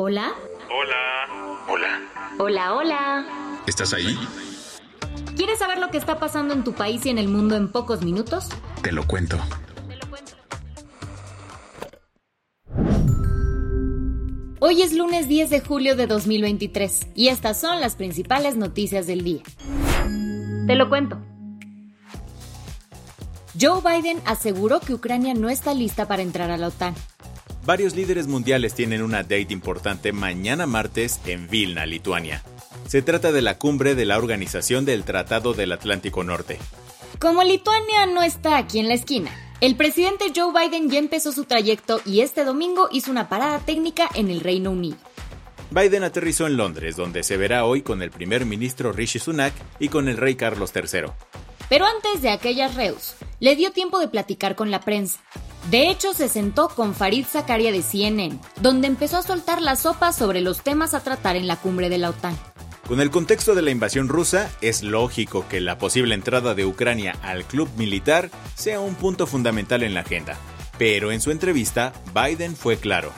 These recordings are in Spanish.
Hola. Hola. Hola. Hola, hola. ¿Estás ahí? ¿Quieres saber lo que está pasando en tu país y en el mundo en pocos minutos? Te lo cuento. Hoy es lunes 10 de julio de 2023 y estas son las principales noticias del día. Te lo cuento. Joe Biden aseguró que Ucrania no está lista para entrar a la OTAN. Varios líderes mundiales tienen una date importante mañana martes en Vilna, Lituania. Se trata de la cumbre de la Organización del Tratado del Atlántico Norte. Como Lituania no está aquí en la esquina, el presidente Joe Biden ya empezó su trayecto y este domingo hizo una parada técnica en el Reino Unido. Biden aterrizó en Londres, donde se verá hoy con el primer ministro Rishi Sunak y con el rey Carlos III. Pero antes de aquellas reus, le dio tiempo de platicar con la prensa. De hecho, se sentó con Farid Zakaria de CNN, donde empezó a soltar la sopa sobre los temas a tratar en la cumbre de la OTAN. Con el contexto de la invasión rusa, es lógico que la posible entrada de Ucrania al club militar sea un punto fundamental en la agenda. Pero en su entrevista, Biden fue claro.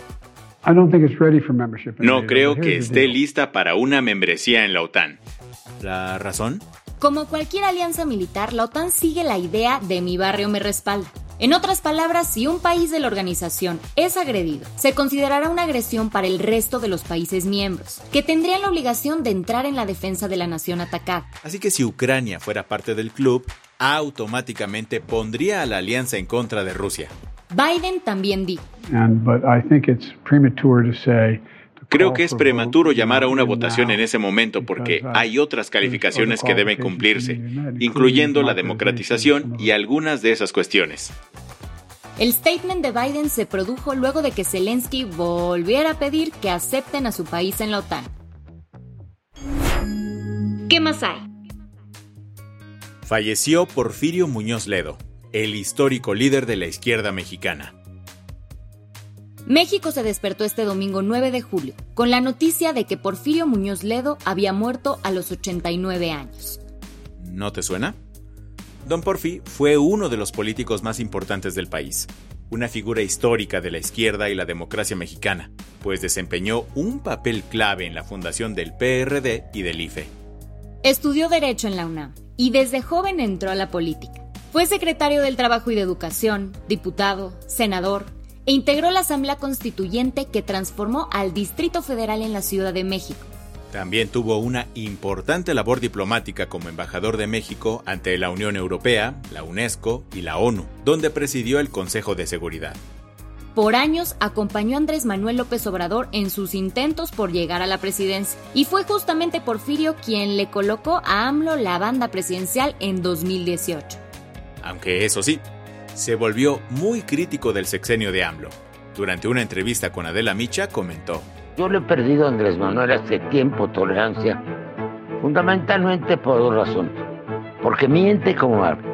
No creo que esté lista para una membresía en la OTAN. ¿La razón? Como cualquier alianza militar, la OTAN sigue la idea de mi barrio me respalda. En otras palabras, si un país de la organización es agredido, se considerará una agresión para el resto de los países miembros, que tendrían la obligación de entrar en la defensa de la nación atacada. Así que si Ucrania fuera parte del club, automáticamente pondría a la alianza en contra de Rusia. Biden también dijo. Creo que es prematuro llamar a una votación en ese momento porque hay otras calificaciones que deben cumplirse, incluyendo la democratización y algunas de esas cuestiones. El statement de Biden se produjo luego de que Zelensky volviera a pedir que acepten a su país en la OTAN. ¿Qué más hay? Falleció Porfirio Muñoz Ledo, el histórico líder de la izquierda mexicana. México se despertó este domingo 9 de julio con la noticia de que Porfirio Muñoz Ledo había muerto a los 89 años. ¿No te suena? Don Porfi fue uno de los políticos más importantes del país, una figura histórica de la izquierda y la democracia mexicana, pues desempeñó un papel clave en la fundación del PRD y del IFE. Estudió Derecho en la UNAM y desde joven entró a la política. Fue secretario del Trabajo y de Educación, diputado, senador, e integró la Asamblea Constituyente que transformó al Distrito Federal en la Ciudad de México. También tuvo una importante labor diplomática como embajador de México ante la Unión Europea, la UNESCO y la ONU, donde presidió el Consejo de Seguridad. Por años acompañó a Andrés Manuel López Obrador en sus intentos por llegar a la presidencia, y fue justamente Porfirio quien le colocó a AMLO la banda presidencial en 2018. Aunque eso sí, se volvió muy crítico del sexenio de AMLO. Durante una entrevista con Adela Micha comentó, Yo le he perdido a Andrés Manuel hace tiempo tolerancia, fundamentalmente por dos razones. Porque miente como habla.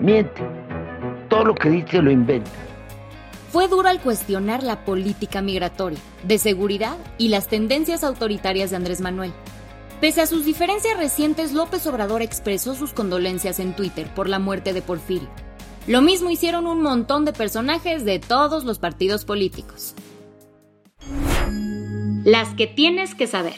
Miente. Todo lo que dice lo inventa. Fue duro al cuestionar la política migratoria, de seguridad y las tendencias autoritarias de Andrés Manuel. Pese a sus diferencias recientes, López Obrador expresó sus condolencias en Twitter por la muerte de Porfirio. Lo mismo hicieron un montón de personajes de todos los partidos políticos. Las que tienes que saber.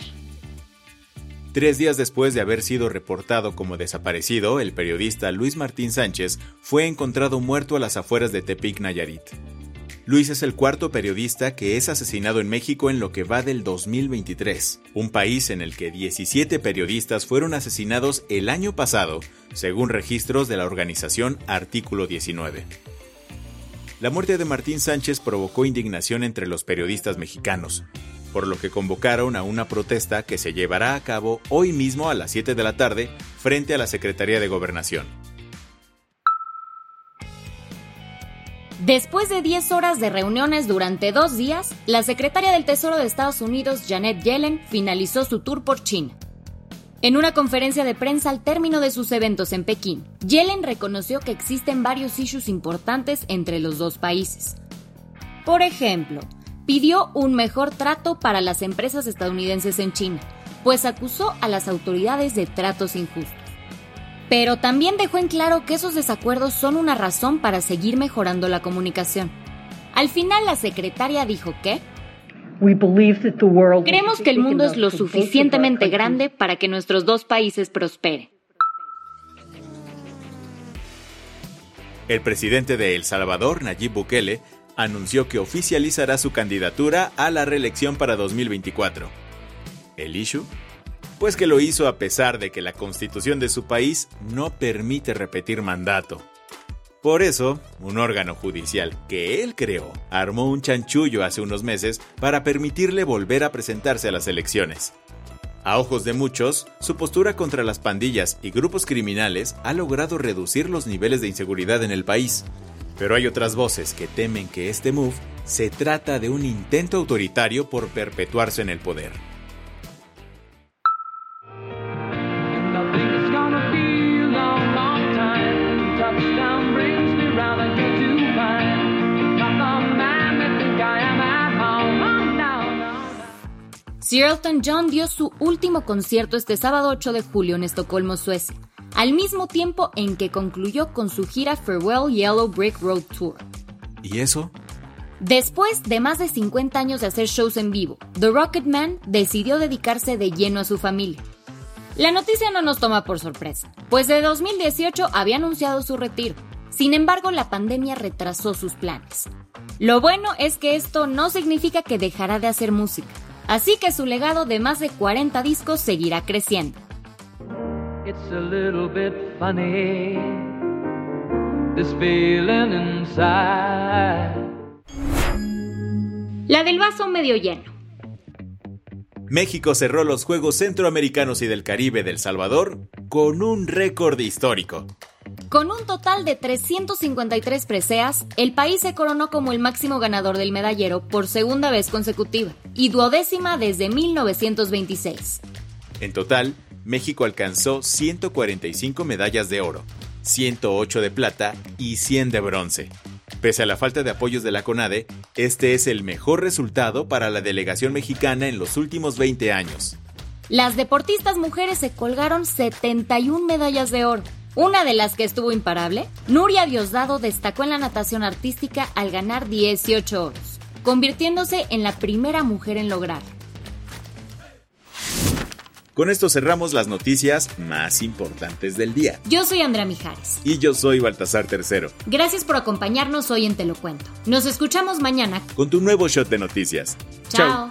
Tres días después de haber sido reportado como desaparecido, el periodista Luis Martín Sánchez fue encontrado muerto a las afueras de Tepic, Nayarit. Luis es el cuarto periodista que es asesinado en México en lo que va del 2023, un país en el que 17 periodistas fueron asesinados el año pasado, según registros de la organización Artículo 19. La muerte de Martín Sánchez provocó indignación entre los periodistas mexicanos, por lo que convocaron a una protesta que se llevará a cabo hoy mismo a las 7 de la tarde frente a la Secretaría de Gobernación. Después de 10 horas de reuniones durante dos días, la secretaria del Tesoro de Estados Unidos, Janet Yellen, finalizó su tour por China. En una conferencia de prensa al término de sus eventos en Pekín, Yellen reconoció que existen varios issues importantes entre los dos países. Por ejemplo, pidió un mejor trato para las empresas estadounidenses en China, pues acusó a las autoridades de tratos injustos. Pero también dejó en claro que esos desacuerdos son una razón para seguir mejorando la comunicación. Al final la secretaria dijo que Creemos que el mundo es lo suficientemente grande para que nuestros dos países prosperen. El presidente de El Salvador, Nayib Bukele, anunció que oficializará su candidatura a la reelección para 2024. ¿El issue? Pues que lo hizo a pesar de que la constitución de su país no permite repetir mandato. Por eso, un órgano judicial que él creó armó un chanchullo hace unos meses para permitirle volver a presentarse a las elecciones. A ojos de muchos, su postura contra las pandillas y grupos criminales ha logrado reducir los niveles de inseguridad en el país. Pero hay otras voces que temen que este move se trata de un intento autoritario por perpetuarse en el poder. Sir Elton John dio su último concierto este sábado 8 de julio en Estocolmo, Suecia, al mismo tiempo en que concluyó con su gira Farewell Yellow Brick Road Tour. ¿Y eso? Después de más de 50 años de hacer shows en vivo, The Rocketman decidió dedicarse de lleno a su familia. La noticia no nos toma por sorpresa, pues de 2018 había anunciado su retiro. Sin embargo, la pandemia retrasó sus planes. Lo bueno es que esto no significa que dejará de hacer música así que su legado de más de 40 discos seguirá creciendo. La del vaso medio lleno. México cerró los Juegos Centroamericanos y del Caribe del Salvador con un récord histórico. Con un total de 353 preseas, el país se coronó como el máximo ganador del medallero por segunda vez consecutiva y duodécima desde 1926. En total, México alcanzó 145 medallas de oro, 108 de plata y 100 de bronce. Pese a la falta de apoyos de la CONADE, este es el mejor resultado para la delegación mexicana en los últimos 20 años. Las deportistas mujeres se colgaron 71 medallas de oro, una de las que estuvo imparable, Nuria Diosdado destacó en la natación artística al ganar 18 oros, convirtiéndose en la primera mujer en lograrlo. Con esto cerramos las noticias más importantes del día. Yo soy Andrea Mijares. Y yo soy Baltasar Tercero. Gracias por acompañarnos hoy en Te lo Cuento. Nos escuchamos mañana con tu nuevo shot de noticias. Chao.